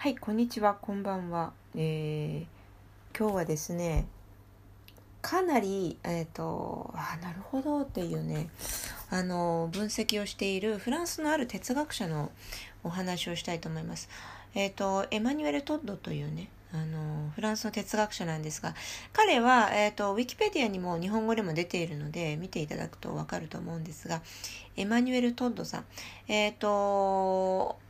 はい、こんにちは、こんばんは。えー、今日はですね、かなり、えっ、と、あ、なるほどっていうね、あの、分析をしているフランスのある哲学者のお話をしたいと思います。えっ、と、エマニュエル・トッドというね、あの、フランスの哲学者なんですが、彼は、えっ、と、ウィキペディアにも日本語でも出ているので、見ていただくとわかると思うんですが、エマニュエル・トッドさん、えっ、と、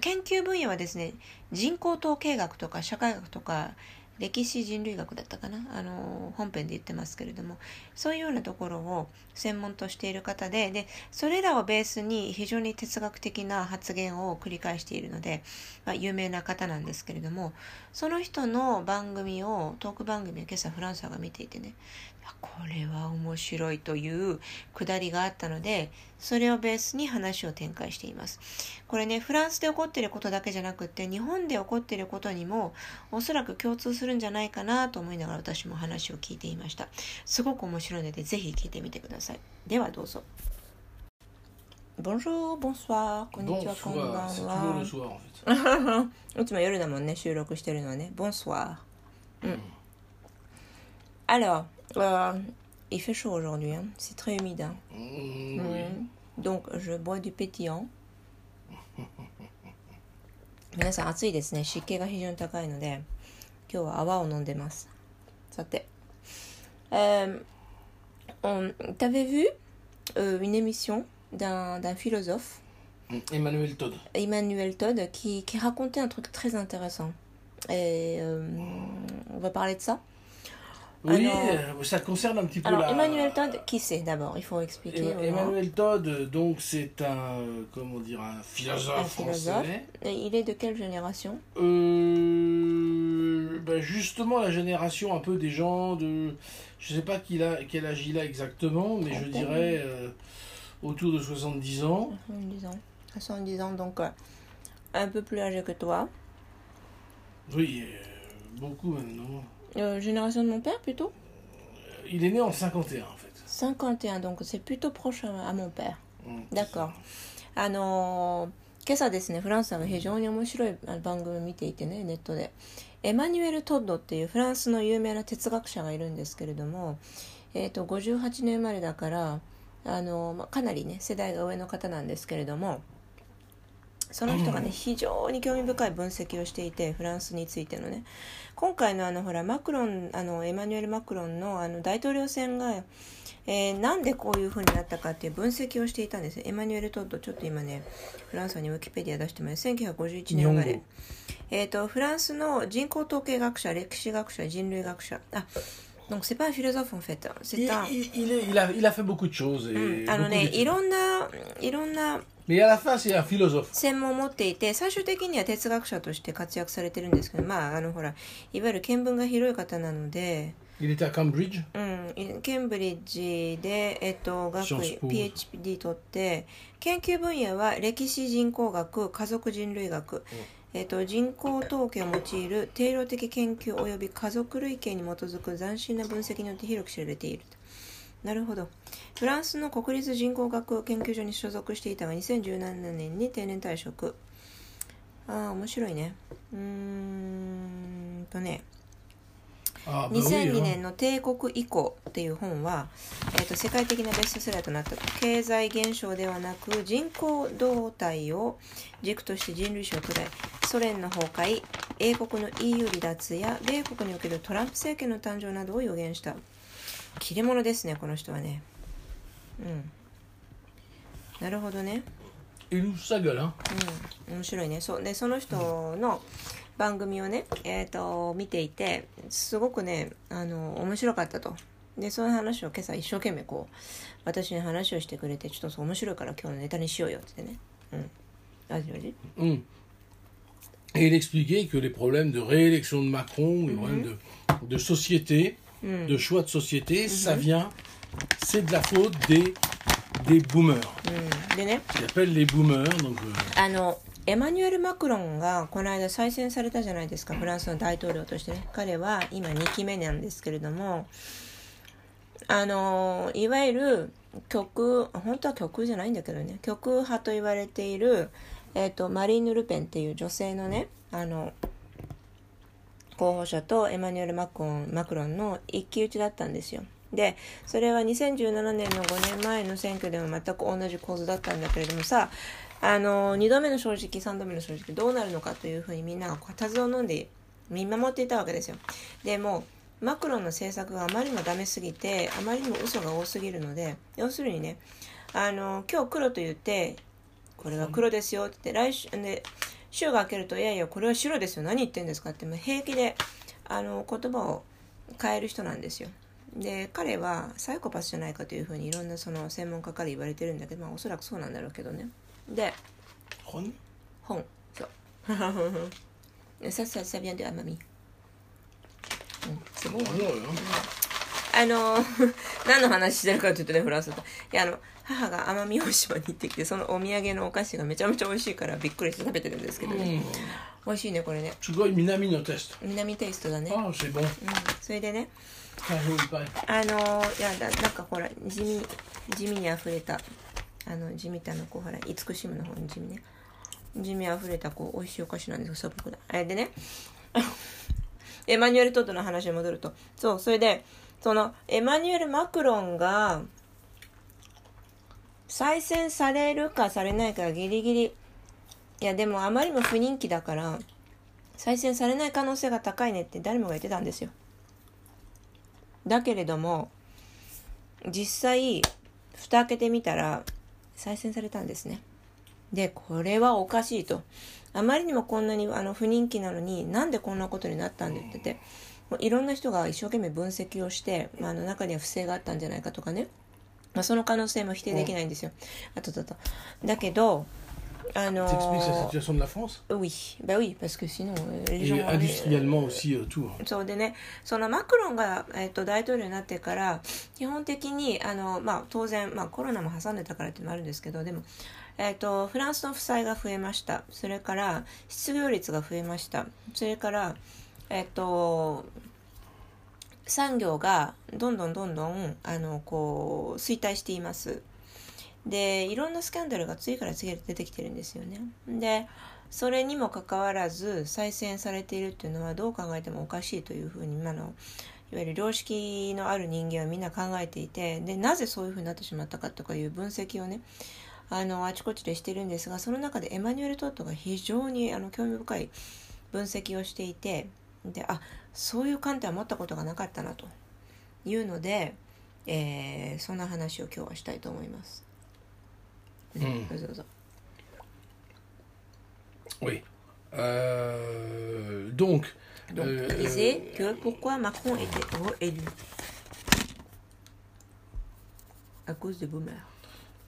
研究分野はですね人口統計学とか社会学とか歴史人類学だったかな？あの本編で言ってますけれどもそういうようなところを専門としている方ででそれらをベースに非常に哲学的な発言を繰り返しているので、まあ、有名な方なんですけれどもその人の番組をトーク番組を今朝フランスが見ていてねこれは面白いというくだりがあったのでそれをベースに話を展開していますこれねフランスで起こっていることだけじゃなくって日本で起こっていることにもおそらく共通するんじゃないかなと思いながら私も話を聞いていましたすごく面白いのでぜひ聞いてみてくださいではどうぞ Bonjour, bonsoir, こんにちは、こんばんは。いつも夜だもんね、収録してるのはね。Bonsoir. うん。Alors, Euh, il fait chaud aujourd'hui, hein. c'est très humide. Hein. Mmh, oui. Mmh. Donc je bois du pétillant. 皆さん暑いですね湿気が非常に高いので今日は泡を飲んでますさて、euh, on, t'avais vu euh, une émission d'un, d'un philosophe Emmanuel Todd Emmanuel Todd qui, qui racontait un truc très intéressant et euh, on va parler de ça oui, euh, ça concerne un petit peu alors, la... Emmanuel Todd, qui c'est d'abord? Il faut expliquer. Emmanuel Todd, donc c'est un, comment dire, un philosophe, un philosophe. français. Et il est de quelle génération? Euh, ben Justement la génération un peu des gens de... Je sais pas quel, a, quel âge il a exactement, mais je dirais euh, autour de 70 ans. 70 ans. 70 ans, donc euh, un peu plus âgé que toi. Oui, beaucoup maintenant. Euh, génération de mon père plutôt Il est né en 51 en fait. 51, donc c'est plutôt proche à, mon père. D'accord. あの今朝ですねフランスの非常に面白い番組を見ていてねネットでエマニュエル・トッドっていうフランスの有名な哲学者がいるんですけれども、えー、と58年生まれだからあの、まあ、かなりね世代が上の方なんですけれどもその人がね、非常に興味深い分析をしていてフランスについてのね。今回のあのほらマクロンあのエマニュエル・マクロンのあの大統領選が、えー、なんでこういうふうになったかっていう分析をしていたんです。エマニュエル・トッドちょっと今ねフランスにウィキペディア出してます。1951年生まれ、えーと、フランスの人口統計学者歴史学者人類学者。あ Donc c'est pas un philosophe en fait. C'est un... Il, il, est, il, a, il a fait beaucoup de choses. Et あのね、いろんな、いろんな専門を持っていて、最終的には哲学者として活躍されてるんですけど、まあ、あの、ほら、いわゆる見聞が広い方なので、Il était à Cambridge? うん、ケンブリッジで、えっと、学位、PhD 取って、研究分野は歴史人口学、家族人類学、えっと、人口統計を用いる定量的研究及び家族類型に基づく斬新な分析によって広く知られていると。なるほど。フランスの国立人口学研究所に所属していたが2017年に定年退職。ああ、面白いね。うーんとね。2002年の帝国以降っていう本は、えーと、世界的なベストセラーとなった経済現象ではなく人口動態を軸として人類史を捉えソ連の崩壊英国の EU 離脱や米国におけるトランプ政権の誕生などを予言した切れ者ですねこの人はね。うん。なるほどね。うん。面白いね。そうでその人の番組をね、えーと、見ていてすごくねあの面白かったと。でそういう話を今朝一生懸命こう私に話をしてくれてちょっと面白いから今日のネタにしようよってね。うん。味味うん。Et il expliquait que les problèmes de réélection de Macron, les problèmes de, de société, Mm. de choix de société, ça mm-hmm. vient, c'est de la faute des, des boomers. Mm. Ils appellent les boomers. Donc, あのエマニュエル・マクロンがこの間再選されたじゃないですかフランスの大統領としてね彼は今2期目なんですけれどもあのいわゆる極本当は極右じゃないんだけどね極右派と言われているえーと、マリーヌ・ルペンっていう女性のねあの候補者とエマニュエル・マクロンマクロンの一騎打ちだったんですよ。でそれは2017年の5年前の選挙でも全く同じ構図だったんだけれどもさあの2度目の正直3度目の正直どうなるのかというふうにみんなが固唾を飲んで見守っていたわけですよ。でもマクロンの政策があまりにもダメすぎてあまりにも嘘が多すぎるので要するにねあの今日黒と言ってこれは黒ですよって来週で週が明けるといやいやこれは白ですよ。何言ってんですかって平気であの言葉を変える人なんですよ。で彼はサイコパスじゃないかというふうにいろんなその専門家から言われてるんだけど、まあ、おそらくそうなんだろうけどね。で本？本。そう。さささびんで甘み。うんすごい、あの 何の話してるかというとねフランスだといやあの母が奄美大島に行ってきてそのお土産のお菓子がめちゃめちゃ美味しいからびっくりして食べてるんですけどね、美味しいねこれね。すごい南のテスト。南テイストだね。ああ c'est bon うん。それでね。あのいやだなんかほら地味地味にあふれたあの地味ってあのこうほら慈しむの方に地味ね。地味あふれたこう美味しいお菓子なんですよ素朴な。あれでね。エマニュエル・トッドの話に戻ると。そうそれでそのエマニュエル・マクロンが再選されるかされないかギリギリ。いやでもあまりも不人気だから再選されない可能性が高いねって誰もが言ってたんですよ。だけれども実際蓋開けてみたら再選されたんですね。でこれはおかしいと。あまりにもこんなにあの不人気なのになんでこんなことになったんでって言って。もういろんな人が一生懸命分析をして、まあ、あの中には不正があったんじゃないかとかねまあ、その可能性も否定できないんですよ。あとだと。だけど、あのー、la situation de la France? Oui, bah oui, parce que sinon, les gens... Et industriellement aussi, tout. そうでね、そのマクロンが、えー、と大統領になってから、基本的に、あの、まあ、当然、まあ、コロナも挟んでたからってもあるんですけど、でも、えーと、フランスの負債が増えました。それから、失業率が増えました。それから、えっ、と、産業がどんどんどんどんあのこう衰退しています。でいろんなスキャンダルが次から次へと出てきてるんですよね。でそれにもかかわらず再選されているっていうのはどう考えてもおかしいというふうに今のいわゆる良識のある人間はみんな考えていてでなぜそういうふうになってしまったかとかいう分析をねあのあちこちでしてるんですがその中でエマニュエル・トットが非常にあの興味深い分析をしていてであそういう観点は持ったことがなかったなというので、えー、そんな話を今日はしたいと思います。うん、どうぞどうぞ。Oui. Euh, donc, donc euh, disait que pourquoi Macron était réélu À cause des boomers.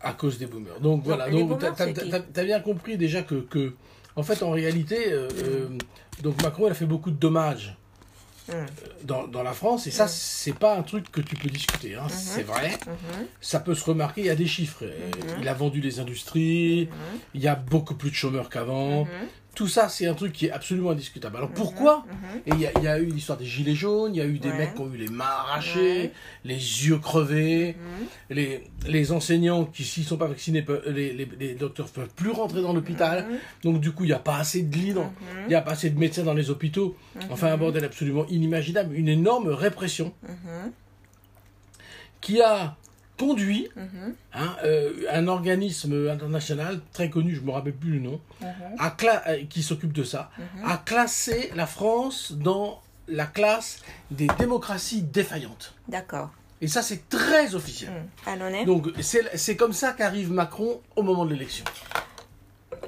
À cause des boomers. Donc, donc voilà, donc tu as, as, bien compris déjà que, que en fait, en réalité, euh, mm. donc Macron, il a fait beaucoup de dommages dans, dans, la France. Et ça, c'est pas un truc que tu peux discuter. Hein. Mhm. C'est vrai. Ça peut se remarquer. Il y a des chiffres. Il a vendu les industries. Il y a beaucoup plus de chômeurs qu'avant. Tout ça, c'est un truc qui est absolument indiscutable. Alors pourquoi Et il y, a eu l'histoire des gilets jaunes, il y a eu des mecs qui ont eu les mains arrachées, les yeux crevés, les, les enseignants qui, s'ils sont pas vaccinés, les, les, les, docteurs peuvent plus rentrer dans l'hôpital. Donc du coup, il n'y a pas assez de lits, il n'y a pas assez de médecins dans les hôpitaux. Enfin, un bordel absolument inimaginable, une énorme répression qui a conduit mhm. hein, euh, un organisme international très connu, je ne me rappelle plus le nom, mhm. euh, qui s'occupe de ça, mhm. a classé la France dans la classe des démocraties défaillantes. D'accord. Et ça, c'est très officiel. Donc, c'est comme ça qu'arrive Macron au moment de l'élection.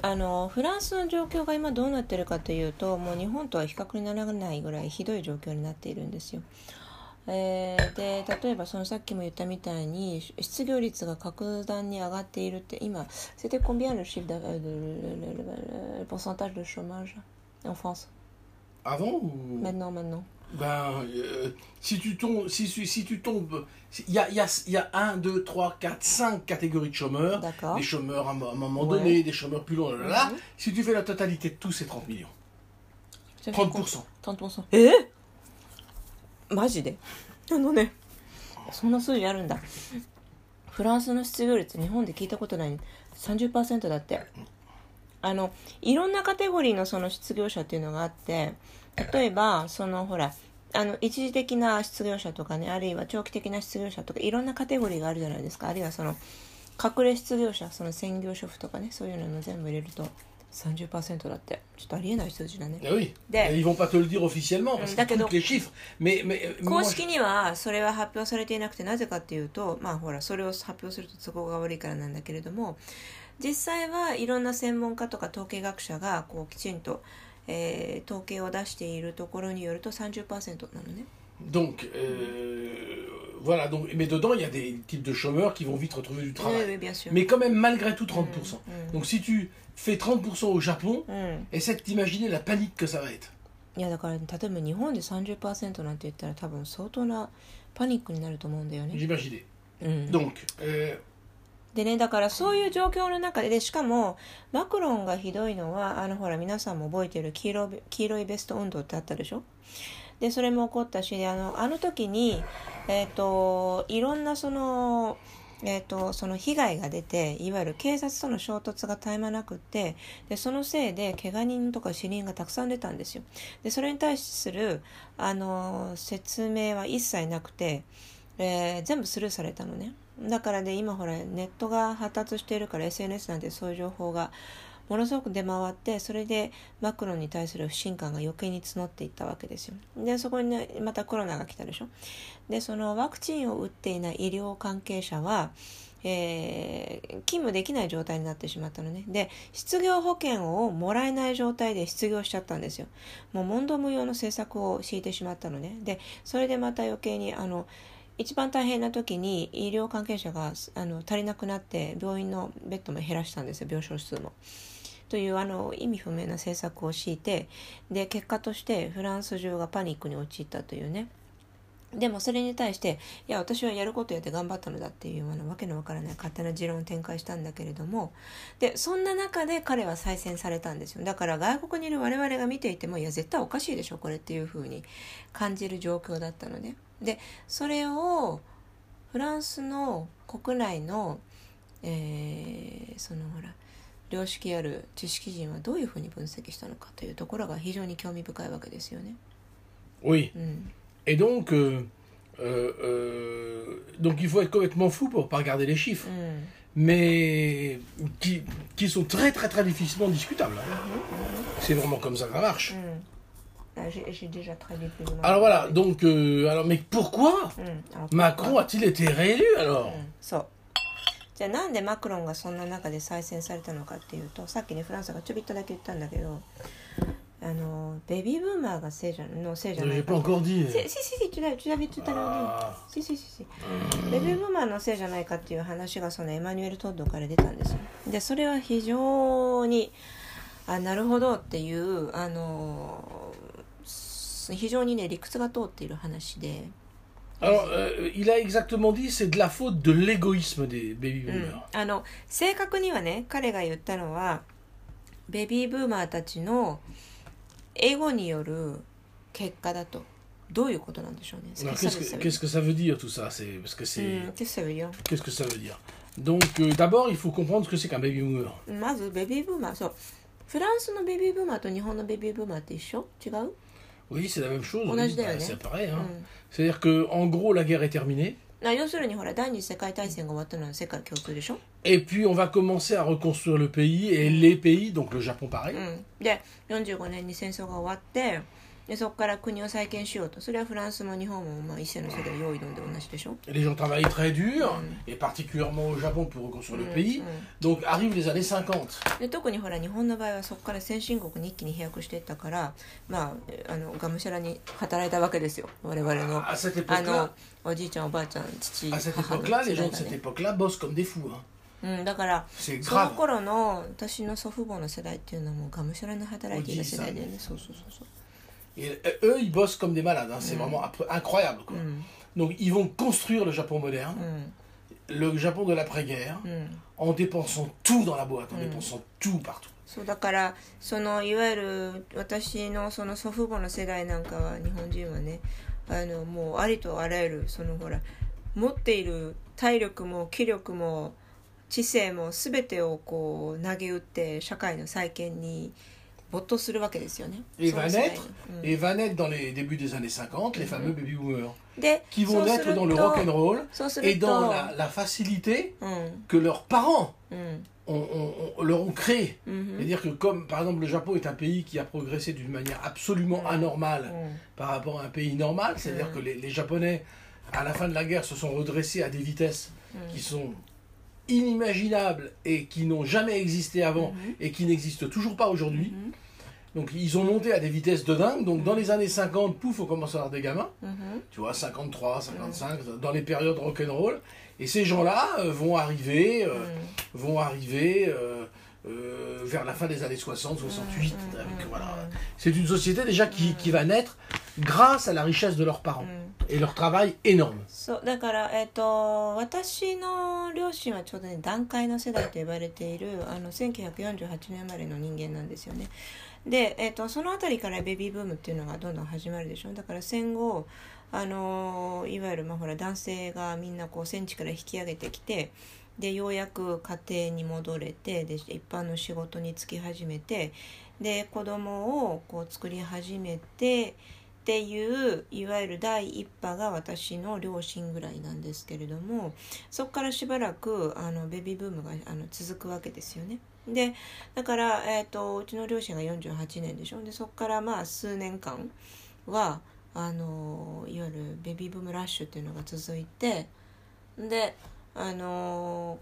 あのフランスの状況が今どうなってるかというともう日本とは比較にならないぐらいひどい状況になっているんですよ。 えー、で例えばそのさっきも言ったみたいに失業率が格段に上がっているって今 c'était combien le chiffre de, de, de, le, le pourcentage de chômage en France Avant ou Maintenant, maintenant. Ben, euh, si tu tombes, si, si tu tombes, il y a, y, a, y a 1, 2, 3, 4, 5 catégories de chômeurs. Des chômeurs à un moment ouais. donné, des chômeurs plus longs, là, là. Mm -hmm. Si tu fais la totalité de tous, c'est 30 millions. 30%. 30%. Eh マジで？あのねそんな数字あるんだ。フランスの失業率日本で聞いたことない。30%だって。あのいろんなカテゴリーのその失業者っていうのがあって例えばそのほらあの一時的な失業者とかねあるいは長期的な失業者とかいろんなカテゴリーがあるじゃないですか。あるいはその隠れ失業者その専業主婦とかねそういうのも全部入れると。30%だってちょっとありえない数字だね Eh oui. Et ils vont pas te le dire officiellement parce D'accord. coupent les chiffres. Mais, mais 公式にはそれは発表されていなくてなぜかっていうとまあほらそれを発表すると都合が悪いからなんだけれども実際はいろんな専門家とか統計学者がこうきちんと、えー統計を出しているところによると30%なのね Donc, euh, voilà. Donc, mais dedans, il y a des types de chômeurs qui vont vite retrouver du うん travail. bien sûr Mais quand même, malgré tout, 30%. Mm, mm. Donc, si tu fais 30% au Japon, うん essaie de t'imaginer la panique que ça va être. いやだから例えば日本で30%なんて言ったら多分相当なパニックになると思うんだよね.うん、Donc, euh, でねだからそういう状況の中ででしかもマクロンがひどいのはあのほら皆さんも覚えてる黄色い黄色いベスト運動ってあったでしょ？でそれも起こったしであのあの時に、えっといろんなその,、えっとその被害が出ていわゆる警察との衝突が絶え間なくってでそのせいで怪我人とか死人がたくさん出たんですよ。でそれに対するあの説明は一切なくて、えー全部スルーされたのね。だからで今ほらネットが発達しているから SNS なんてそういう情報がものすごく出回ってそれでマクロンに対する不信感が余計に募っていったわけですよ。でそこに、ね、またコロナが来たでしょ。でそのワクチンを打っていない医療関係者はえー勤務できない状態になってしまったのね。で失業保険をもらえない状態で失業しちゃったんですよ。もう問答無用の政策を敷いてしまったのね。でそれでまた余計にあの一番大変な時に医療関係者があの足りなくなって病院のベッドも減らしたんですよ。病床数も。というあの意味不明な政策を敷いてで結果としてフランス中がパニックに陥ったというね。でもそれに対していや私はやることやって頑張ったのだっていうあのわけのわからない勝手な持論を展開したんだけれども。でそんな中で彼は再選されたんですよ。だから外国にいる我々が見ていてもいや絶対おかしいでしょこれっていうふうに感じる状況だったのね。でそれをフランスの国内の、えーそのほら良識ある知識人はどういうふうに分析したのかというところが非常に興味深いわけですよね。 oui. うん、 Et donc, euh, euh, euh, donc il faut être complètement fou pour pas regarder les chiffres, うん、 mais qui, qui sont très très très difficilement discutables. hein. C'est vraiment comme ça que ça marche. うん。あ J'ai j'ai déjà traduit plus ou moins. Alors voilà, donc, euh, alors, mais pourquoi うん、あ Macron a-t-il été réélu alors うん、そう じゃあなんでマクロンがそんな中で再選されたのかっていうとさっきねフランスがちょびっとだけ言ったんだけどあのベビーブーマーがせいじゃのせいじゃない。かししベビーブーマーのせいじゃないかっていう話がそのエマニュエル・トッドから出たんですよ。でそれは非常にあなるほどっていうあの非常にね理屈が通っている話で Alors, euh, il a exactement dit c'est de la faute de l'égoïsme des baby うん boomers. あの正確にはね彼が言ったのはベビーブーマーたちのエゴによる結果だとどういうことなんでしょうね Alors, qu'est-ce そ que, れ qu'est-ce que ça veut dire tout ça c'est, Parce que う c'est. んテストよ Qu'est-ce que ça veut dire Donc, euh, d'abord, il faut comprendre ce que c'est qu'un baby boomer. まずベビーブーマーそうフランスのベビーブーマーと日本のベビーブーマーって一緒違う Oui, c'est la même chose. On oui, a dit, bah, ouais. c'est pareil. hein. うん C'est-à-dire que, en gros, la guerre est terminée. あ要するにほら第二次世界大戦が終わったのは世界共通でしょ、Et puis, on va commencer à reconstruire le pays et les pays, donc le Japon pareil. でそこから国を再建しようと。それはフランスも日本もまあ一緒の世代用意どんで同じでしょ？Les gens、うん、et、で特にほら日本の場合はそこから先進国に一気に飛躍していったからまああのがむしゃらに働いたわけですよ。我々のあ,のおじいちゃんおばあちゃん父母の時代だね。うんだからその頃の私の祖父母の世代っていうのもがむしゃらに働いてい Et euh, eux, ils bossent comme des malades. hein. C'est vraiment ap- incroyable. Quoi. うん Donc, ils vont construire le Japon moderne, うん le Japon de l'après-guerre, うん en dépensant tout dans la boîte, en Mm. dépensant tout partout. そうだからそのいわゆる私のその祖父母の世代なんかは日本人はねあのもうありとあらゆるそのほら持っている体力も気力も知性も全てをこう投げ打って社会の再建に没頭するわけですよね。 Et その va 世代に naître, うん et va naître dans les débuts des années 50 les fameux baby boomers で qui そ vont うす naître る dans le と rock and roll そうす et ると dans la, la facilité うん、 que leurs parents うん、 ont, ont- ont- leur ont créée. うん、 C'est-à-dire que comme par exemple le Japon est un pays qui a progressé d'une manière absolument anormale うん、 par rapport à un pays normal, c'est-à-dire Mm. que les, les Japonais à la fin de la guerre se sont redressés à des vitesses Mm. qui sont inimaginables et qui n'ont jamais existé avant et qui n'existent toujours pas aujourd'hui. Mhm. Donc ils ont monté à des vitesses de dingue. Donc dans les années 50, pouf, on commence à avoir des gamins. うん、Tu vois, 53, 55, dans les périodes rock'n'roll. Et ces gens-là euh, vont arriver, euh, vont arriver euh, euh, vers la fin des années 60, 68. avec, voilà. C'est une société déjà qui, qui va naître grâce à la richesse de leurs parents et leur travail énorme. そうだから、えっと私の両親はちょうどね団塊の世代と呼ばれているあの1948年生まれの人間なんですよね。で、えっとその辺りからベビーブームっていうのがどんどん始まるでしょだから戦後あのいわゆる、まあ、ほら男性がみんなこう戦地から引き上げてきてでようやく家庭に戻れてで一般の仕事に就き始めてで子供をこう作り始めてっていういわゆる第一波が私の両親ぐらいなんですけれどもそこからしばらくあのベビーブームがあの続くわけですよね。でだから、えー、とうちの両親が48年でしょでそこからまあ数年間はあのいわゆるベビーブームラッシュっていうのが続いてであの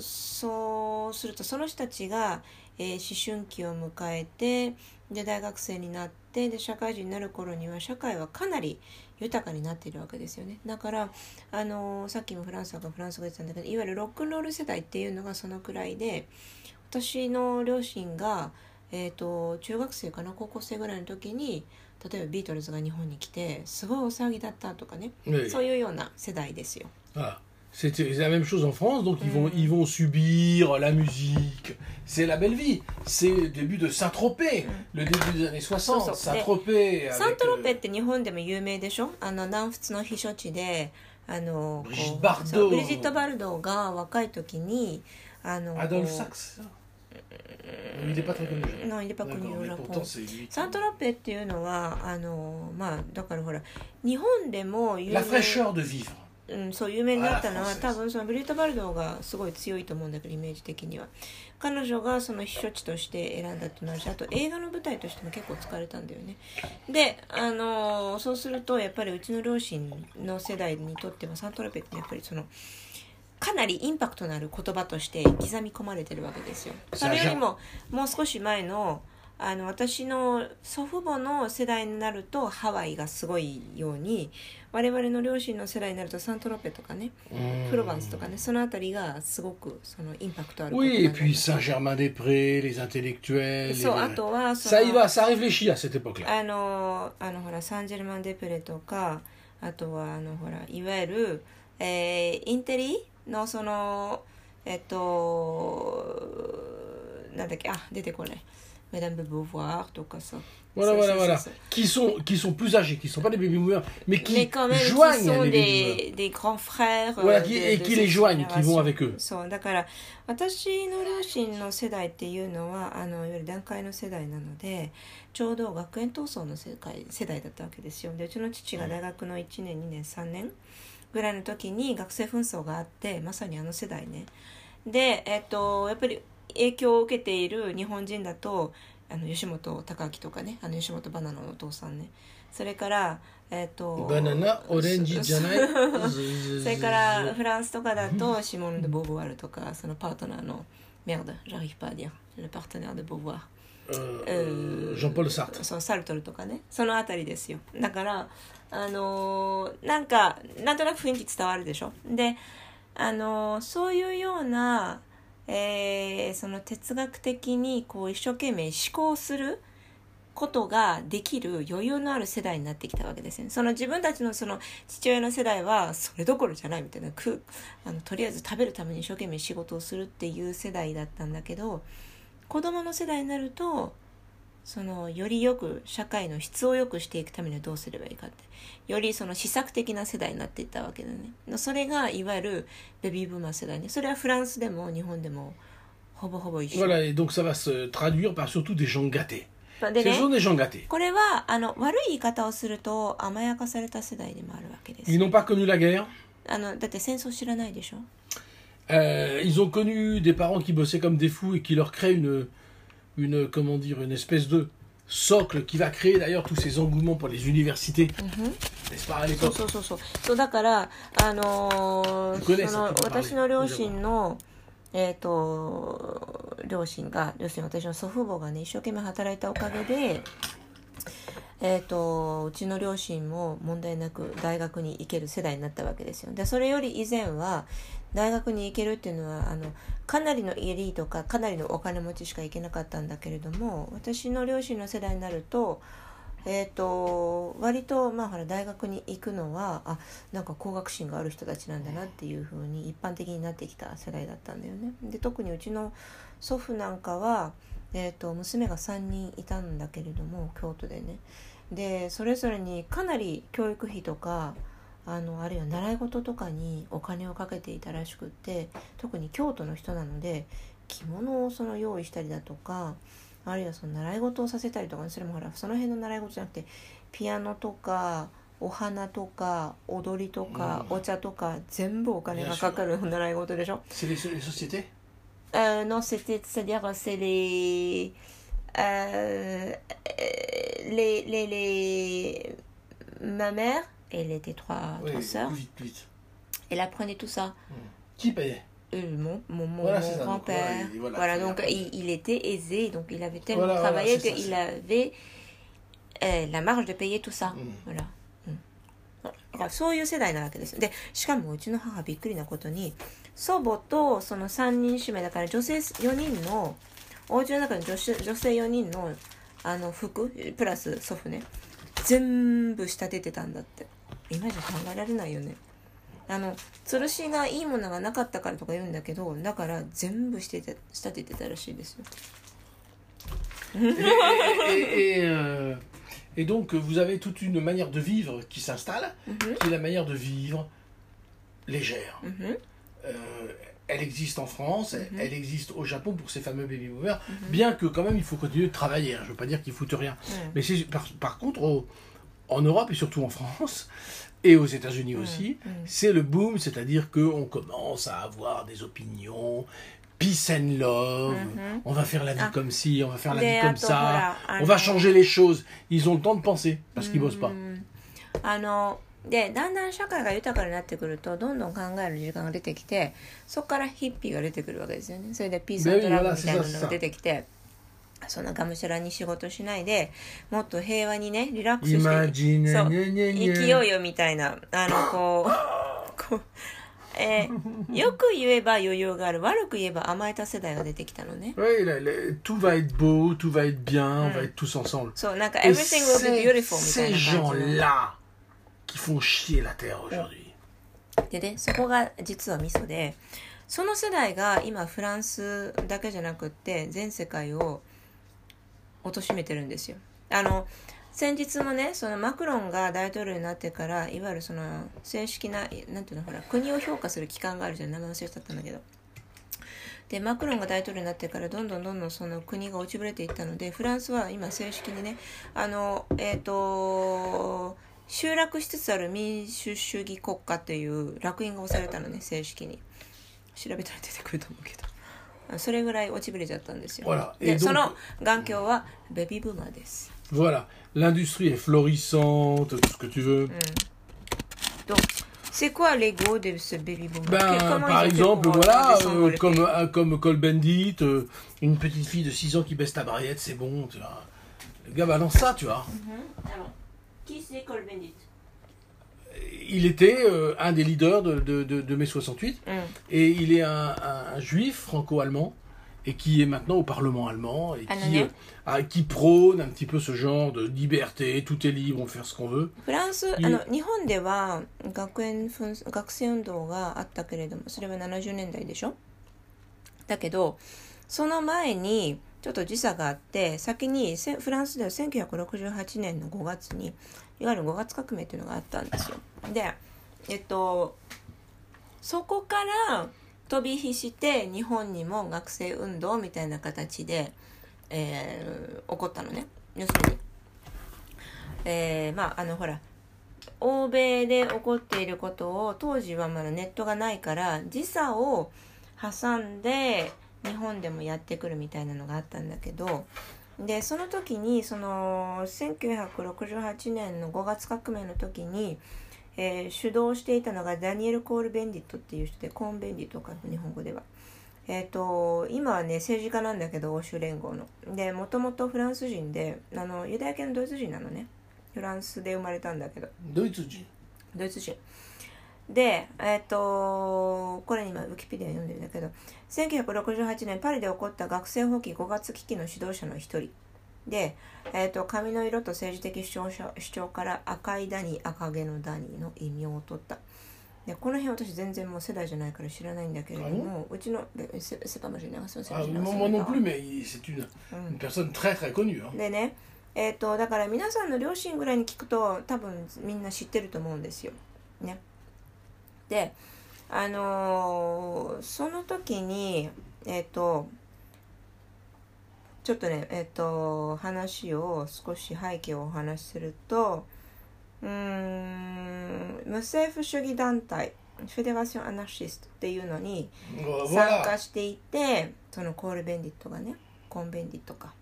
そうするとその人たちが、えー思春期を迎えてで大学生になってで社会人になる頃には社会はかなり豊かになっているわけですよねだからあのさっきもフランスがフランス語言ってたんだけどいわゆるロックンロール世代っていうのがそのくらいで私の両親が、えー、と中学生かな高校生ぐらいの時に例えばビートルズが日本に来てすごいお騒ぎだったとかね.そういうような世代ですよ。Voilà. C'est c'est la même chose en France, donc ils, vont, ils vont subir la musique. C'est la belle vie. C'est le début de Saint-Tropez, le début des années 60. So, so. Saint-Tropez. サン avec, トロペ euh, って日本でも有名でしょあの南仏の避暑地であのブリジットこうバルドーそうブリジット・バルドーが若い時にあの Adolphe こう Sax, c'est ça Il n'est pas très connu. Non, il n'est pas connu D'accord, au mais Japon. pourtant, c'est lui. サントロペっていうのはあのまあだからほら日本でも有 La 名 fraîcheur de vivre. うん、そう有名になったのは多分そのブリット・バルドーがすごい強いと思うんだけどイメージ的には。彼女がその避暑地として選んだっていうのはあるしあと映画の舞台としても結構使われたんだよね。であのーそうするとやっぱりうちの両親の世代にとってはサントラペってやっぱりそのかなりインパクトのある言葉として刻み込まれてるわけですよ。それよりももう少し前のあの私の祖父母の世代になるとハワイがすごいように我々の両親の世代になるとサントロペとかねプロバンスとかねそのあたりがすごくそのインパクトある Oui, 言 et 葉 puis なんだ Saint-Germain-des-Prés, les intellectuels. そうあとはそ Ça y の va, ça réfléchit à cette époque-là. あのあのほらサンジェルマン・デ・プレとかあとはあのほらいわゆる、えーインテリのそのえっとなんだっけ？あ出てこないメダム・ボヴォワールとかさ Voilà, そう voilà, そうそう voilà. そう Qui sont, qui sont plus âgés, qui ne sont pas des baby boomers, mais qui mais quand même qui joignent sont les des, des grands frères euh, Voilà, qui- de- et de qui les joignent, qui vont avec eux. そうだから私の両親の世代っていうのはあのいわゆる団塊の世代なのでちょうど学園闘争の世界世代だったわけですよでうちの父が大学の1年2年3年ぐらいの時に学生紛争があってまさにあの世代ねでえっとやっぱり影響を受けている日本人だとあの吉本隆明とかねあの吉本バナナのお父さんね。それからえっと Banana, orange, じゃない？それからフランスとかだとシモン・デ・ボーヴォワールとかそのパートナーのメアド、j'arrive pas à dire le partenaire de Beauvoir Euh, Euh, Jean-Paul Sartre. そうサルトルとかね。そのあたりですよ。だからあのーなんかなんとなく雰囲気伝わるでしょ？であのーそういうような、えーその哲学的にこう一生懸命思考することができる余裕のある世代になってきたわけですね。その自分たちのその父親の世代はそれどころじゃないみたいな食うあのとりあえず食べるために一生懸命仕事をするっていう世代だったんだけど子供の世代になるとそのよりよく社会の質を良くしていくためにはどうすればいいかってよりその施策的な世代になっていったわけだねそれがいわゆるベビーブーマー世代ねそれはフランスでも日本でもほぼほぼ一緒 Voilà, et donc ça va se traduire par surtout des gens gâtés. で Ce ね sont des gens gâtés. これはあの悪い言い方をすると甘やかされた世代でもあるわけです Ils n'ont pas connu la guerre. あのだって戦争知らないでしょ Euh, ils ont connu des parents qui bossaient comme des fous et qui leur créent une, une comment dire, une espèce de socle qui va créer d'ailleurs tous ces engouements pour les universités, n'est-ce pas à そうそうそうそうそうだからあのーその.私の両親のえっ、と両親が要するに私の祖父母がね一生懸命働いたおかげでえー、とうちの両親も問題なく大学に行ける世代になったわけですよでそれより以前は大学に行けるっていうのはあのかなりのエリートかかなりのお金持ちしか行けなかったんだけれども私の両親の世代になると,、えー、と割と、まあ、ほら大学に行くのはあなんか工学心がある人たちなんだなっていうふうに一般的になってきた世代だったんだよね。で特にうちの祖父なんかはえー、と娘が3人いたんだけれども京都でねでそれぞれにかなり教育費とかあのあるいは習い事とかにお金をかけていたらしくって特に京都の人なので着物をその用意したりだとかあるいはその習い事をさせたりとかねそれもほらその辺の習い事じゃなくてピアノとかお花とか踊りとか、お茶とか全部お金がかかる習い事でしょ？C'est les, les sociétés Euh, non, c'était, c'est-à-dire, c'est les, euh, les, les, les, ma mère, elle était trois, Oui, trois sœurs, vite, vite. elle apprenait tout ça. Qui payait Euh, mon mon, mon, Voilà, mon grand-père. voilà, il- voilà, voilà, il donc il, il était aisé, donc il avait tellement Voilà, travaillé qu'il avait euh, la marge de payer tout ça. うん voilà. うんだからそういう世代なわけです。で、しかもうちの母びっくりなことに、祖母とその3人姉妹だから女性4人の、お家の中の女子女性4人のあの服、プラス祖父ね、全部仕立ててたんだって。今じゃ考えられないよね。あの吊るしがいいものがなかったからとか言うんだけどだから全部してて仕立ててたらしいですよ et, et- et, euh, et donc, vous avez toute une manière de vivre qui s'installe, qui est la manière de vivre légère. うんふん Euh, elle existe en France, elle, elle existe au Japon pour ces fameux baby boomers, bien que quand même il faut continuer de travailler. hein. Je veux pas dire qu'ils foutent rien. Mm. Mais c'est par, par contre, au- en Europe et surtout en France, et aux États-Unis mm, aussi, mm. c'est le boom, c'est-à-dire qu'on commence à avoir des opinions. Peace and love, mm-hmm. on va faire la vie ah. comme ci, on va faire la vie comme ça, ah on va changer les choses. Ils ont le temps de penser parce qu'ils bossent pas. Mm. Ah non. そんながむしゃらに仕事しないでもっと平和にねリラックスして生きようよみたいなあの こう,え、よく言えば余裕がある悪く言えば甘えた世代が出てきたのね。そうなんか everything will be beautiful みたいな感じで。でねそこが実はミソでその世代が今フランスだけじゃなくって全世界を。貶めてるんですよ。あの先日もねそのマクロンが大統領になってからいわゆるその正式ななんていうのほら国を評価する機関があるじゃん。名前忘れちゃったんだけど。でマクロンが大統領になってからどんどんどんどんその国が落ちぶれていったのでフランスは今正式にねあのえっ、と集落しつつある民主主義国家という烙印が押されたのね正式に。調べたら出てくると思うけど。それぐらい落ちぶれちゃったんですよ、 Voilà. で Et そ donc, の眼鏡はベビーブーマーです voilà, l'industrie est florissante, tout ce que tu veux. donc c'est quoi l'ego de ce baby boomer Ben, Que- comment par ils ont fait exemple, pour, euh, voilà, descendre euh, le comme, pays euh, comme Cole Bendit, euh, une petite fille de 6 ans qui baisse ta barriette, c'est bon, tu vois. Le gars balance ça, tu vois. Alors, qui c'est Colbendit Il était euh, un des leaders de, de, de, de mai 68, Mm. et il est un, un- un juif franco-allemand, et qui est maintenant au Parlement allemand, et qui, Allemand. euh, ah, qui prône un petit peu ce genre de liberté, tout est libre, on peut faire ce qu'on veut. フランスいあの日本では学園紛争学生運動があったけれどもそれは70年代でしょだけどその前に ちょっと時差があって先にフランスでは1968年の5月に いわゆる5月革命っていうのがあったんですよ。でえっとそこから飛び火して日本にも学生運動みたいな形で、えー、起こったのね要するに、えー、まああのほら欧米で起こっていることを当時はまだネットがないから時差を挟んで日本でもやってくるみたいなのがあったんだけどでその時にその1968年の5月革命の時に、えー、主導していたのがダニエル・コール・ベンディットっていう人でコーン・ベンディットか日本語では。えーと、今はね政治家なんだけど欧州連合の。でもともとフランス人であのユダヤ系のドイツ人なのね。フランスで生まれたんだけど。ドイツ人？ドイツ人で、えっ、ー、と、これ今、ウィキペディア読んでるんだけど、1968年パリで起こった学生放棄5月危機の指導者の一人。で、えっ、ー、と、髪の色と政治的主張者主張から赤いダニー、赤毛のダニーの異名を取った。でこの辺私全然もう世代じゃないから知らないんだけれども、うちの、セパマジェネラションセパマジェネラション。moi non plus, mais c'est une, une personne très très connue. でね、えっ、ー、と、だから皆さんの両親ぐらいに聞くと多分みんな知ってると思うんですよ。ね。であのー、その時にえっ、ー、とちょっとねえっ、ー、と話を少し背景をお話しするとうん無政府主義団体フェデラション・アナシストっていうのに参加していてそのコール・ベンディットがねコンベンディットか。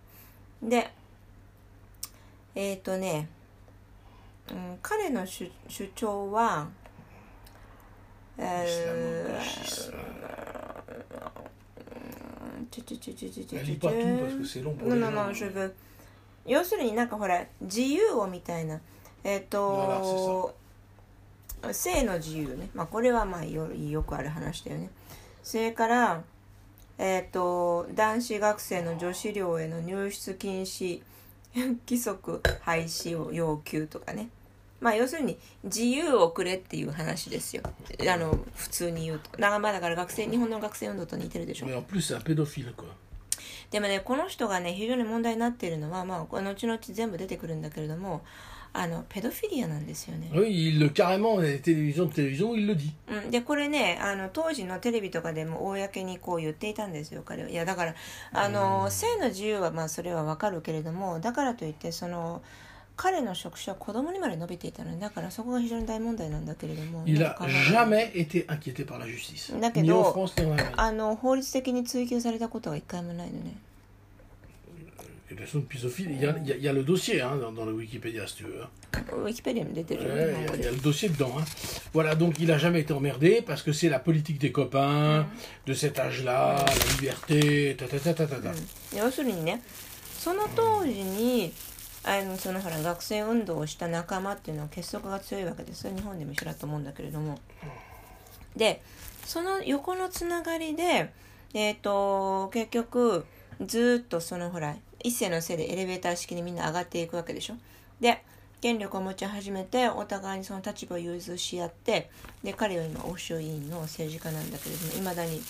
でえっ、とね、うん、彼の主張は要するになんかほら自由をみたいな。えっ、と性の自由ね。まあこれはまあよよくある話だよね。それからえっ、と男子学生の女子寮への入室禁止 規則廃止を要求とかねまあ要するに自由をくれっていう話ですよ。あの普通に言うと。だからまあだから学生日本の学生運動と似てるでしょ。でもねこの人がね非常に問題になっているのはまあ後々全部出てくるんだけれどもあのペドフィリアなんですよね。うん、でこれねあの当時のテレビとかでも公にこう言っていたんですよ彼は。いやだからあの、性の自由はまあそれはわかるけれどもだからといってその。彼の職種は子供にまで伸びていたのでだからそこが非常に大問題なんだけれども Il a jamais été inquiété par la justice だけどあの法律的に追及されたことは一回もないのね Il y, a, il, y a, il y a le dossier hein, dans, dans, le Wikipédia, si tu veux. Wikipédia, ouais, il y a le dossier dedans. Hein. Voilà, donc il n'a jamais été emmerdé parce que c'est la politique des copains, de cet âge-là, la liberté, ta ta ta ta ta. 要するにね、その当時に、 あのそのほら学生運動をした仲間っていうのは結束が強いわけです日本でも一緒だと思うんだけれども。でその横のつながりでえっ、ー、と結局ずっとそのほら一世のせいでエレベーター式にみんな上がっていくわけでしょ。で権力を持ち始めてお互いにその立場を融通し合ってで彼は今欧州委員の政治家なんだけれどもいまだに、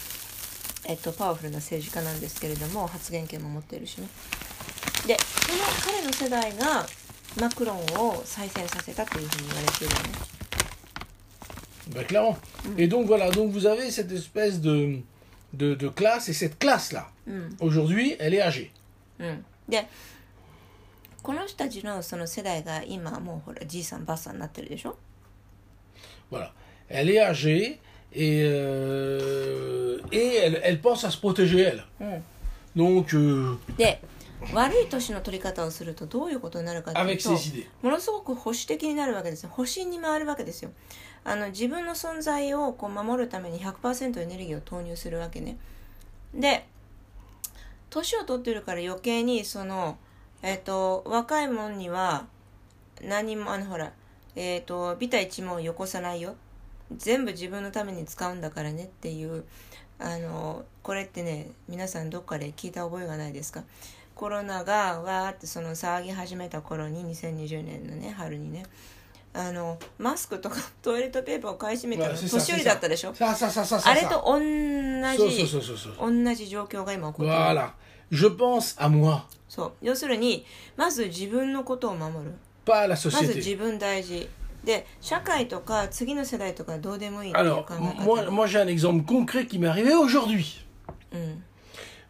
えっと、パワフルな政治家なんですけれども発言権も持っているしねでその彼の世代がマクロンを再選させたというふうに言われているよね。Ben, clairement. Mm. Et donc voilà, donc vous avez cette espèce de, de, de classe, et cette classe-là, mm. aujourd'hui, elle est âgée. うん、でこの人たちのその世代が今もうほらじいさんばあさんになってるでしょ Voilà. Elle est âgée et, euh, et elle, elle pense à se protéger elle. Mm. Donc. Euh, で 悪い年の取り方をするとどういうことになるかというとものすごく保守的になるわけですよ。保身に回るわけですよ。あの自分の存在をこう守るために100%エネルギーを投入するわけね。で年を取ってるから余計にそのえっ、ー、と若い者には何もあのほらえっ、ー、とビタ一文よこさないよ。全部自分のために使うんだからねっていうあのこれってね皆さんどっかで聞いた覚えがないですか？コロナがわーってその騒ぎ始めた頃に2020年のね春にねあのマスクとか トイレットペーパーを買い占めたの年寄りだったでしょ？あれと同じ同じ状況が今起こってる。Je pense à moi, そう。要するにまず自分のことを守る。Pas まず.自分大事。で社会とか次の世代とかどうでもいいっていう考え方。moi, moi j'ai un exemple concret qui m'est arrivé aujourd'hui. うん、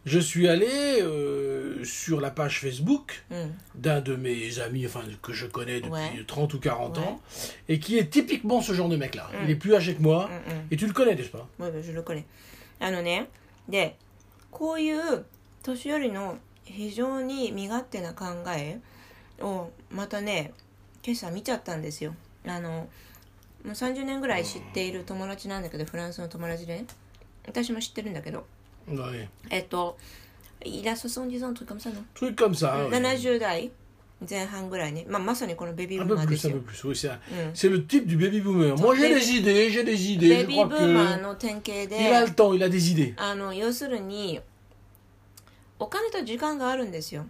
Je suis allé euh, sur la page Facebook うん、 d'un de mes amis, enfin que je connais depuis Ouais. 30 ou 40 Ouais. ans, et qui est typiquement ce genre de mec-là. Mm. Il est plus âgé que moi, うんうん et tu le connais, n'est-ce pas もう一度これあのねでこういう年寄りの非常に身勝手な考えをまたね今朝見ちゃったんですよあのもう30年ぐらい知っている友達なんだけどフランスの友達でね私も知ってるんだけど えっと、いや、そうそう、70代前半ぐらいに、まあ、まさにこのベビーブーマーですま。そうそう、そうそう、ベビーブーマー。う、j'ai des idées、j'ai。ベビーブーマーの典型で、あの、要するに、お金と時間があるんですよ。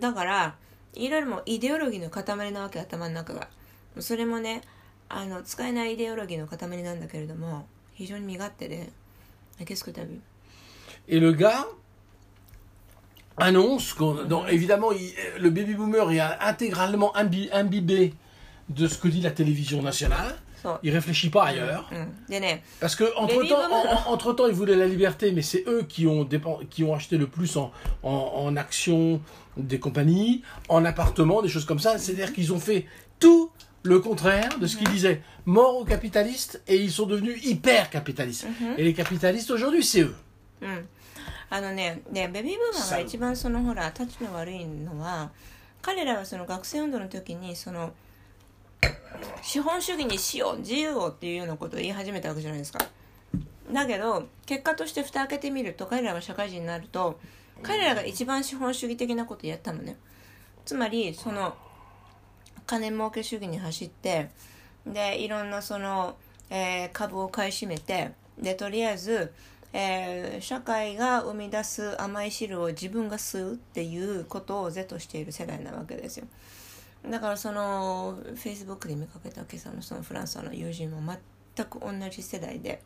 だから、いろいろもイデオロギーの塊なわけ、頭の中が。それもね、あの、使えないイデオロギーの塊なんだけれども、非常に身勝手で、あ、消すことる。Et le gars annonce qu'on. Évidemment, le baby boomer est intégralement imbibé de ce que dit la télévision nationale. Il réfléchit pas ailleurs. Parce que entre temps, en, entre temps, ils voulaient la liberté, mais c'est eux qui ont qui ont acheté le plus en, en, en actions des compagnies, en appartements, des choses comme ça. C'est-à-dire qu'ils ont fait tout le contraire de ce qu'ils disaient. Mort aux capitalistes et ils sont devenus hyper capitalistes. Et les capitalistes aujourd'hui, c'est eux. あのねねベビーブーマーが一番そのほらタチの悪いのは彼らはその学生運動の時にその資本主義にしよう自由をっていうようなことを言い始めたわけじゃないですか。だけど結果として蓋開けてみると彼らが社会人になると彼らが一番資本主義的なことをやったのね。つまりその金儲け主義に走ってでいろんなその、えー株を買い占めてでとりあえず、えー社会が生み出す甘い汁を自分が吸うっていうことを是としている世代なわけですよ。だからそのフェイスブックで見かけた今朝のそのフランスの友人も全く同じ世代で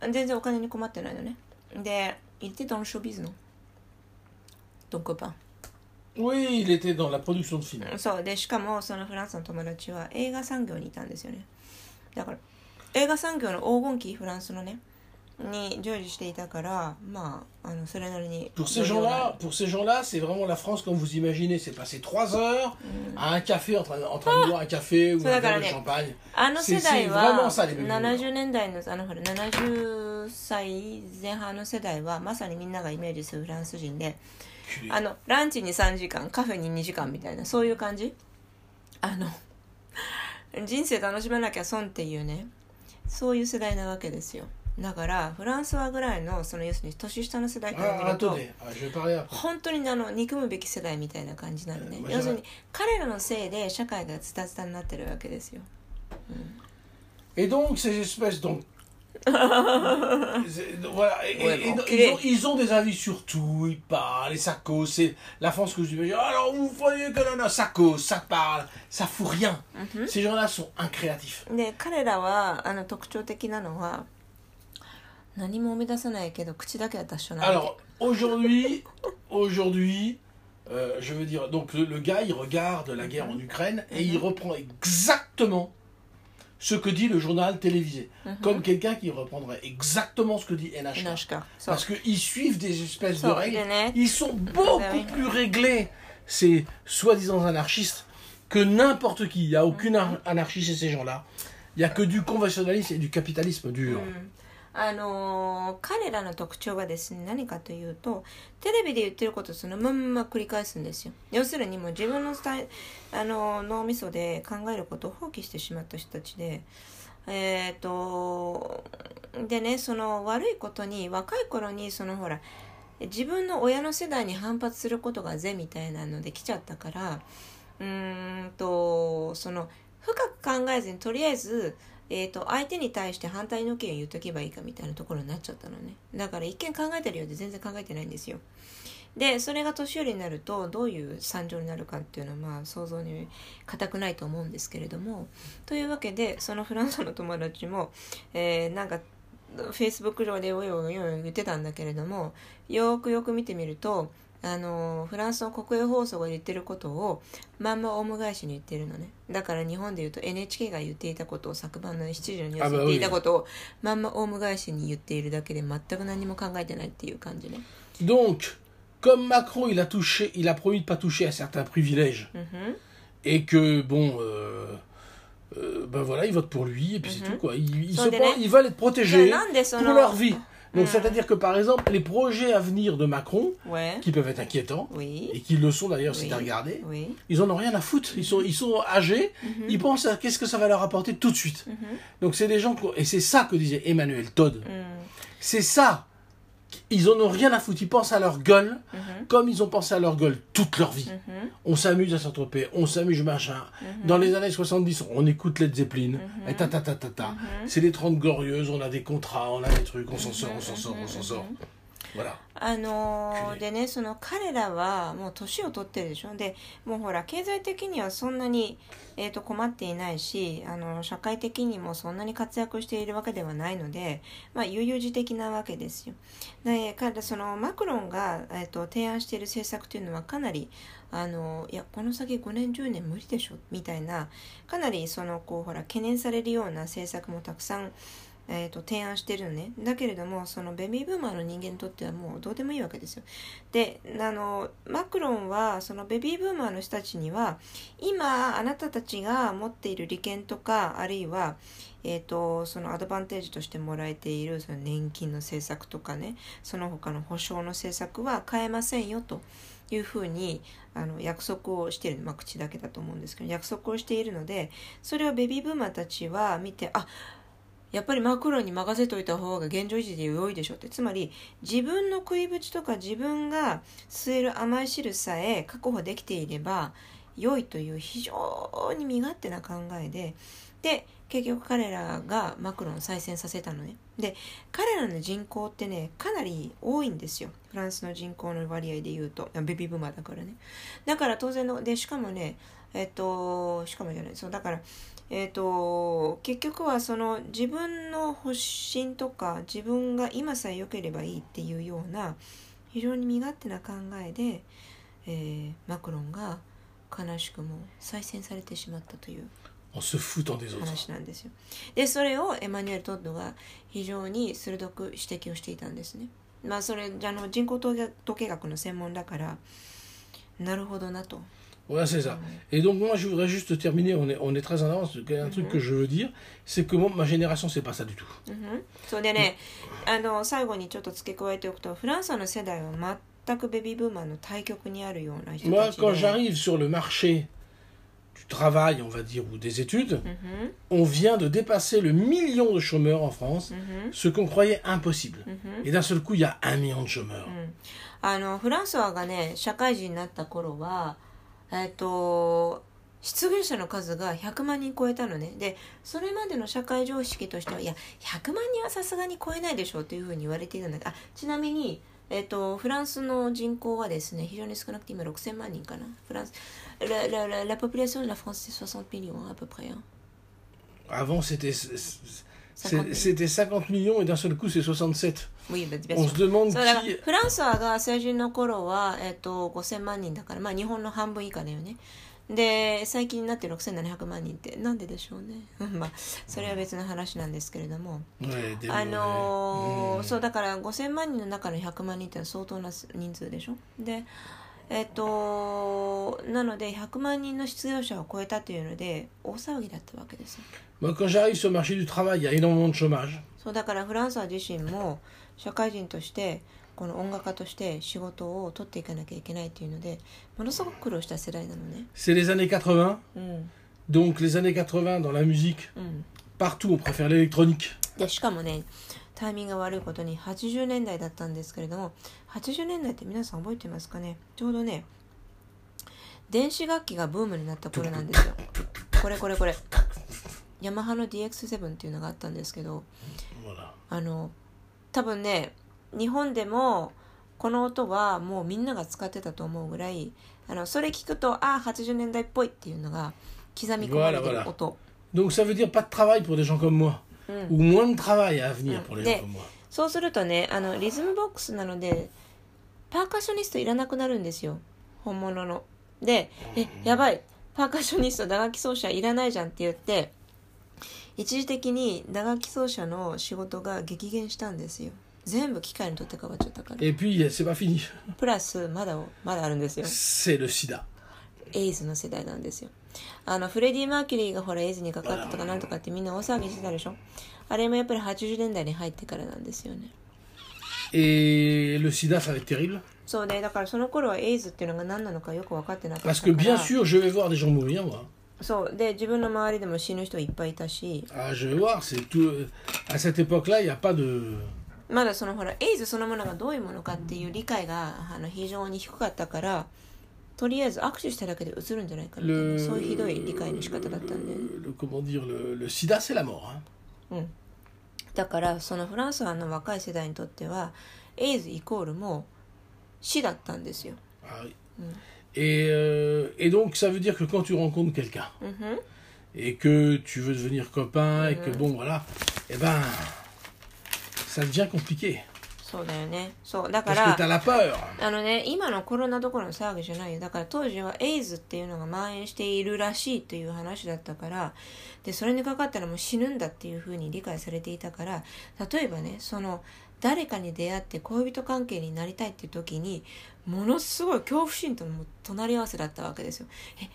全然お金に困ってないのね。で il était dans le showbiz non ton copain Oui, il était dans la production de films. そう。でしかもそのフランスの友達は映画産業にいたんですよね。だから映画産業の黄金期フランスのねに従事していたからまああのそれなりに Pour ces gens-là, pour ces gens-là, c'est vraiment la France comme vous imaginez. C'est passer trois heures à un café en train, en train de boire un café ou un verre de champagne. あの世代は vraiment ça, les baby boomers. 70年代のあのほら70歳前半の世代はまさにみんながイメージするフランス人であのランチに3時間カフェに2時間みたいなそういう感じあの人生楽しまなきゃ損っていうねそういう世代なわけですよだからフランスはぐらいのその要するに年下の世代から見 Ah, ると ah. 本当にあの憎むべき世代みたいな感じなのねうん要するに彼らのせいで社会がズタズタになってるわけですよ Et donc, ces espèces, donc. Voilà, et- Ouais, et- bon, ils, ont, ils ont des avis sur tout, ils parlent, et ça cause. C'est la France que je dis, alors vous voyez que non, non, ça cause, ça parle, ça fout rien. Ces gens-là sont incréatifs. で彼らはあの特徴的なのは 何も生み出さないけど口だけは達者なわ Alors, aujourd'hui, aujourd'hui, euh, je veux dire, donc le, le gars, il regarde la guerre en Ukraine et il reprend exactement ce que dit le journal télévisé. Comme quelqu'un qui reprendrait exactement ce que dit け NHK. ナシカそう Parce qu'ils suivent des espèces de Ça, règles. il est net. Ils sont beaucoup Bah oui. plus réglés, ces soi-disant anarchistes, que n'importe qui. Il n'y a aucune Mhm. ar- anarchie chez ces gens-là. Il n'y a que du conventionnalisme et du capitalisme dur. あのー彼らの特徴はですね何かというとテレビで言ってることそのまんま繰り返すんですよ。要するにもう自分のスタイあのー脳みそで考えることを放棄してしまった人たちでえっ、とでねその悪いことに若い頃にそのほら自分の親の世代に反発することが是みたいなので来ちゃったからうーんとその深く考えずにとりあえず、えー、と相手に対して反対の意見を言っとけばいいかみたいなところになっちゃったのね。だから一見考えてるようで全然考えてないんですよ。でそれが年寄りになるとどういう惨状になるかっていうのはまあ想像に難くないと思うんですけれども。というわけでそのフランスの友達も、えーなんかフェイスブック上でおいおい言ってたんだけれどもよくよく見てみるとあのフランスの国営放送が言ってることをまんまオウム返しに言ってるのねだから日本で言うと NHK が言っていたことを昨晩の7時のニュースで言っていたことをまんまオウム返しに言っているだけで全く何も考えてないっていう感じね Donc, comme Macron, il a touché, il a promis de pas toucher à certains privilèges, et que bon, euh, euh, ben voilà, ils votent pour lui et puis c'est tout quoi. Ils, ils, se ils veulent être protégés pour leur vie. Donc c'est-à-dire que par exemple, les projets à venir de Macron, ouais qui peuvent être inquiétants, oui et qui le sont d'ailleurs si tu as regardé, oui ils en ont rien à foutre. Ils sont, ils sont âgés, ils pensent à qu'est-ce que ça va leur apporter tout de suite. Donc c'est des gens, et c'est ça que disait Emmanuel Todd. うん C'est ça. Ils en ont rien à foutre. Ils pensent à leur gueule, Mhm. comme ils ont pensé à leur gueule toute leur vie. On s'amuse à s'entreper, on s'amuse machin. Dans les années 70, on écoute Led Zeppelin, et ta ta ta ta ta. C'est les 30 glorieuses, on a des contrats, on a des trucs, on s'en sort, on s'en sort, on s'en sort. あのーでねその彼らはもう年を取ってるでしょ。でもうほら経済的にはそんなに、えー、と困っていないしあの社会的にもそんなに活躍しているわけではないので、まあ、悠々自適なわけですよ。で彼そのマクロンが、えー、と提案している政策というのはかなりあのいやこの先5年10年無理でしょ。みたいなかなりそのこうほら懸念されるような政策もたくさんえー、と提案してるのね。だけれどもそのベビーブーマーの人間にとってはもうどうでもいいわけですよ。であのマクロンはそのベビーブーマーの人たちには今あなたたちが持っている利権とかあるいは、えー、とそのアドバンテージとしてもらえているその年金の政策とかねその他の保障の政策は変えませんよと。いうふうにあの約束をしている、まあ、口だけだと思うんですけど約束をしているのでそれをベビーブーマーたちは見てあやっぱりマクロに任せといた方が現状維持で良いでしょって。つまり自分の食いぶちとか自分が吸える甘い汁さえ確保できていれば良いという非常に身勝手な考えでで結局彼らがマクロンを再選させたのね。で彼らの人口ってねかなり多いんですよ。フランスの人口の割合で言うと。ベビーブーマーだからね。だから当然のでしかもねえっとしかもじゃない。そうだからえー、と結局はその自分の発信とか自分が今さえ良ければいいっていうような非常に身勝手な考えで、えーマクロンが悲しくも再選されてしまったという.話なんですよ。でそれをエマニュエル・トッドが非常に鋭く指摘をしていたんですね。まあそれあの人口統計学の専門だからなるほどなと。Voilà, c'est ça. Et donc moi, je voudrais juste terminer, on est, on est très en avance, il y a un truc que je veux dire, c'est que moi, ma génération, c'est pas ça du tout. うんそうでね、あの最後にちょっと付け加えておくとフランスの世代は全くベビーブーマーの対極にあるような人 Moi, たち quand で j'arrive sur le marché du travail, on va dire, ou des études, うん on vient de dépasser le million de chômeurs en France, うん ce qu'on croyait impossible. うん Et d'un seul coup, il y a un million de chômeurs. うんあのフランソワがね社会人になった頃は えっ、と失業者の数が100万人超えたのねでそれまでの社会常識としてはいや100万人はさすがに超えないでしょうというふうに言われていたんだけどあちなみに、えっとフランスの人口はですね非常に少なくて今6000万人かなフランス la, la, la, la population de la France c'est 60 millions à peu près hein. Avant, c'était c'était 50 millions et d'un seul coup, c'est 67. Oui, bien On sûr. se demande qui... フランスはが成人の頃は、えっと5000万人だから、まあ、日本の半分以下だよね。で最近になって6700万人って。なんででしょうね。まあそれは別の話なんですけれども。Ouais, des- あのーうん。そうだから5000万人の中の100万人って相当な人数でしょ。でえっと、なので100万人の失業者を超えたというので大騒ぎだったわけです。そうだからフランスは自身も社会人としてこの音楽家として仕事を取っていかなきゃいけないというのでものすごく苦労した世代なのね。C'est les années 80?、うん、Donc les années 80 dans la musique?、うん、partout on préfère l'électronique? しかもね。タイミングが悪いことに80年代だったんですけれども80年代って皆さん覚えてますかね？ちょうどね電子楽器がブームになった頃なんですよ。これこれこれ。ヤマハの DX7 っていうのがあったんですけど Voilà. あの多分ね日本でもこの音はもうみんなが使ってたと思うぐらいあのそれ聞くとああ80年代っぽいっていうのが刻み込まれてる音、Donc, ça veut dire pas de travail pour des gens comme moi. うん、Ou moins de travail à venir Mm. pour les gens comme moi. そうするとねあのリズムボックスなのでパーカッショニストいらなくなるんですよ。本物の。でえやばい。パーカッショニスト打楽器奏者いらないじゃんって言って一時的に打楽器奏者の仕事が激減したんですよ。全部機械に取って変わっちゃったから。Et puis, c'est pas fini. プラスまだまだあるんですよ。C'est le sida. エイズの世代なんですよあのフレディ・マーキュリーがほらエイズにかかったとかなんとかってみんな大騒ぎしてたでしょ？あれもやっぱり80年代に入ってからなんですよね Et le sida, ça va être terrible？そうねだからその頃はエイズっていうのが何なのかよく分かってなかった Parce か que bien ら sûr, je vais voir des gens mourir, moi. そうで自分の周りでも死ぬ人いっぱいいたし Ah, je vais voir, c'est tout. À cette époque-là, il n'y a pas de. まだそのほらエイズそのものがどういうものかっていう理解があの非常に低かったからとりあえず握手しただけでうつるんじゃないかみたいなそういうひどい理解の仕方だったんで.うん、だからそのフランスはの若い世代にとってはエイズイコールもう死だったんですよ。Ah oui. Mm. Et, euh, et donc, ça veut dire que quand tu rencontres quelqu'un うんふん et que tu veux devenir copain et que Mhm. bon, voilà, eh ben, ça devient compliqué. そうだよね。そうだから.あのね今のコロナどころの騒ぎじゃないよだから当時はエイズっていうのが蔓延しているらしいという話だったからでそれにかかったらもう死ぬんだっていうふうに理解されていたから例えばねその誰かに出会って恋人関係になりたいっていう時にものすごい恐怖心との隣り合わせだったわけですよ。え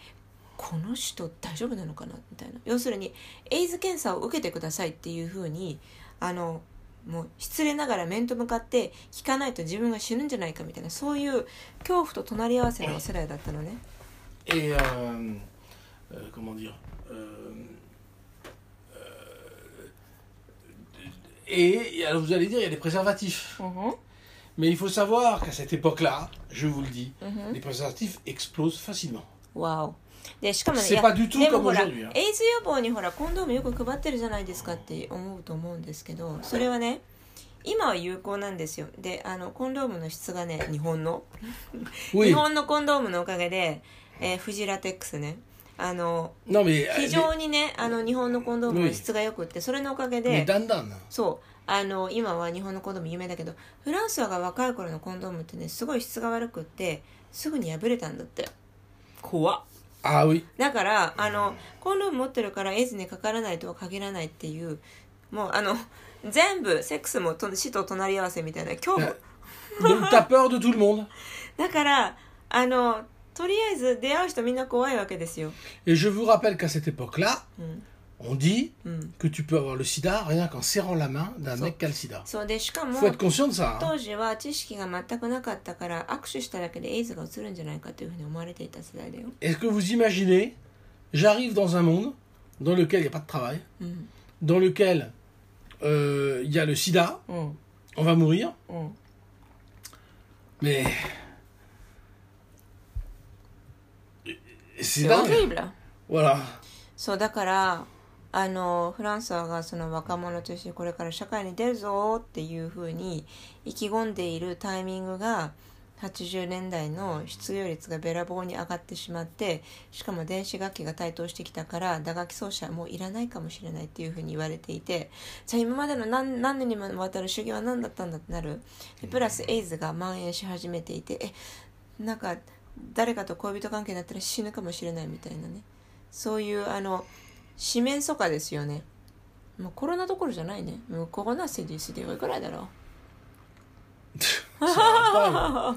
この人大丈夫なのかな？みたいな要するにエイズ検査を受けてくださいっていうふうにあのもう失礼ながら面と向かって聞かないと自分が死ぬんじゃないかみたいなそういう恐怖と隣り合わせの世代だったのね Et euh, euh, comment dire euh, euh, Et alors vous allez dire, il y a des préservatifs. Mais il faut savoir qu'à cette époque-là, je vous le dis, les préservatifs explosent facilement. わおでしかもねでもほら.エイズ予防にほらコンドームよく配ってるじゃないですかって思うと思うんですけどそれはね今は有効なんですよ。であのコンドームの質がね日本の 日本のコンドームのおかげで、えーフジラテックスね。あの euh, 非常にねあの日本のコンドームの質が良くってそれのおかげで.そう。あの今は日本のコンドーム有名だけどフランスが若い頃のコンドームってねすごい質が悪くってすぐに破れたんだって。怖っ Ah oui. だからあのコンドーム持ってるからエイズにかからないとは限らないっていうもうあの全部セックスもと死と隣り合わせみたいな恐怖 Donc t'as peur de tout le monde？だからあのとりあえず出会う人みんな怖いわけですよ、Et je vous rappelle qu'à cette époque-là, うん、on dit うん、 que tu peux avoir le sida rien qu'en serrant la main d'un So- mec qui a le sida. そうでしかも Faut être conscient de ça. hein. 当時は知識が全くなかったから握手しただけでエイズがうつるんじゃないかというふうに思われていた世代だよ、 Est-ce que vous imaginez, j'arrive dans un monde dans lequel il n'y a pas de travail, うん、 dans lequel euh, il y a le sida, うん、 on va mourir, うん、 mais... C'est す dingue. ごいブラ Voilà. そうだから あのフランスはその若者としてこれから社会に出るぞっていうふうに意気込んでいるタイミングが80年代の失業率がべらぼうに上がってしまってしかも電子楽器が台頭してきたから打楽器奏者はもういらないかもしれないっていうふうに言われていてじゃあ今までの何何年にもわたる修行は何だったんだってなる。プラスエイズが蔓延し始めていてえなんか誰かと恋人関係になったら死ぬかもしれないみたいなね。そういうあの四面楚歌ですよねもうコロナどころじゃないねもうコロナセディスではいくらいだろ Ça va pas.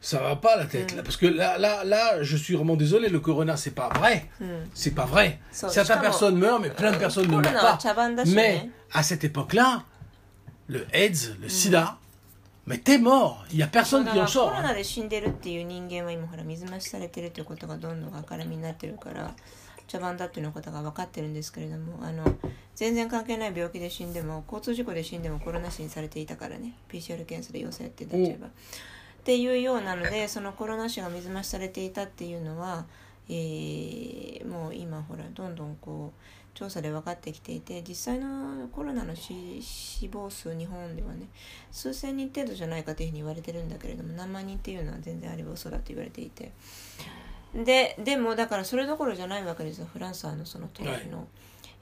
Ça va pas la tête là. Parce que là, là, là, je suis vraiment désolé, le corona, c'est pas vrai. う、うん、 C'est pas vrai. So, Certaines justement, personnes meurent, mais plein de personnes ne コロ meurent ナは pas. 茶番だし Mais ね à cette époque-là, le AIDS, le sida, mais t'es mort. Il y a そう personne だ qui から en コ sort. ロ hein. 茶番だっていうのことが分かってるんですけれどもあの全然関係ない病気で死んでも交通事故で死んでもコロナ死にされていたからね PCR 検査で陽性ってなっちゃえば。っていうようなのでそのコロナ死が水増しされていたっていうのは、えーもう今ほらどんどんこう調査で分かってきていて実際のコロナの死死亡数日本ではね数千人程度じゃないかというふうに言われてるんだけれども何万人っていうのは全然あれば嘘だと言われていてででもだからそれどころじゃないわけですよフランスはあのその当時の、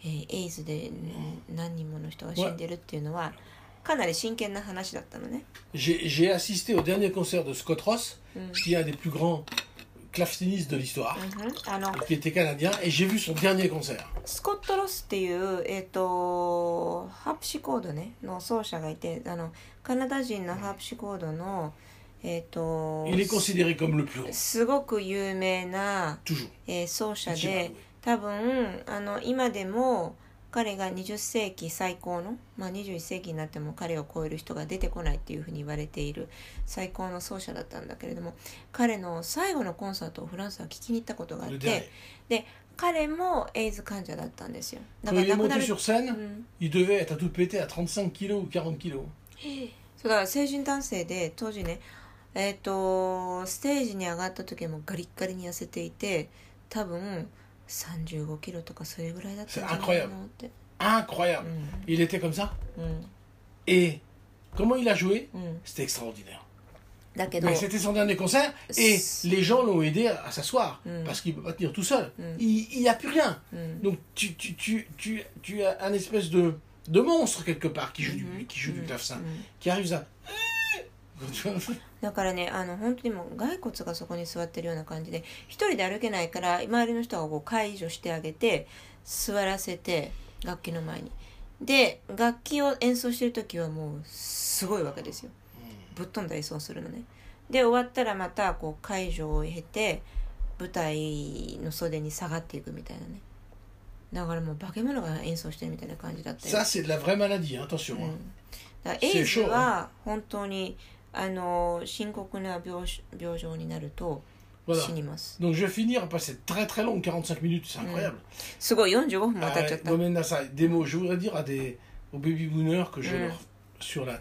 えーエイズでうん何人もの人が死んでるっていうのはかなり真剣な話だったのね J'ai assisté au dernier concert de Scott Ross, Mm. qui est un des plus grands clavecinistes de l'histoire, うんあの qui était canadien, et j'ai vu son dernier concert. スコット・ロスっていう、えっとハープシコード、ね、の奏者がいてあのカナダ人のハープシコードの、えっとすごく有名な.えー奏者で多分あの今でも彼が20世紀最高の、まあ、21世紀になっても彼を超える人が出てこないっていうふうに言われている最高の奏者だったんだけれども彼の最後のコンサートをフランスは聞きに行ったことがあって.で彼もエイズ患者だったんですよだから亡くなるうん il devait être à tout péter à 35 kilos ou 40 kilos. そうだから成人男性で当時ねえっ、とステージに上がった時もガリッガリに痩せていて多分35キロとかそれぐらいだったんじゃないかなって、 Incroyable. うん Il était comme ça. うん、 Et comment il a joué うん、 C'était extraordinaire. だけど Mais c'était son dernier concert et C'est- les gens l'ont aidé à, à s'asseoir Mm. parce qu'il ne peut pas tenir tout seul. Mm. Il n'y a plus rien. うん、 Donc tu, tu, tu, tu, tu as un espèce de, de monstre quelque part qui joue du, Mhm. qui joue du Mhm. clavecin, Mhm. qui arrive à... だからねあの本当にもう骸骨がそこに座ってるような感じで一人で歩けないから周りの人がこう介助してあげて座らせて楽器の前に。で楽器を演奏してる時はもうすごいわけですよ。ぶっ飛んだ演奏をするのね。で終わったらまたこう介助を経て舞台の袖に下がっていくみたいなね。だからもう化け物が演奏してるみたいな感じだったよ。Ça, c'est de la vraie maladie, attention. うだからエイズは本当にあの深刻な病病状になると Voilà. 死にます、Donc je vais finir cette très très longue 45 minutes, c'est incroyable. すごい45分も当たっちゃ Euh, った、Gomen Nasai, des mots. Je voudrais dire à des, aux baby boomers que je Mm. leur... Sur la...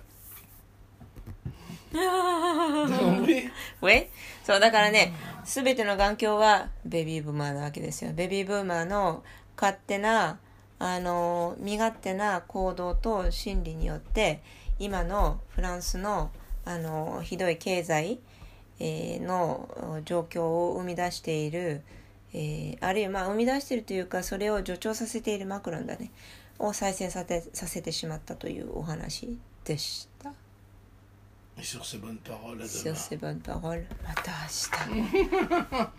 ェイそうだからね全ての眼鏡はベビーブーマーなわけですよベビーブーマーの勝手なあの身勝手な行動と心理によって今のフランスのあのひどい経済、えーの状況を生み出している、えーあるいはまあ生み出しているというかそれを助長させているマクロンだねを再生させさせてしまったというお話でした。Sur ces bonnes paroles, à Sur demain. ces bonnes paroles, また明日。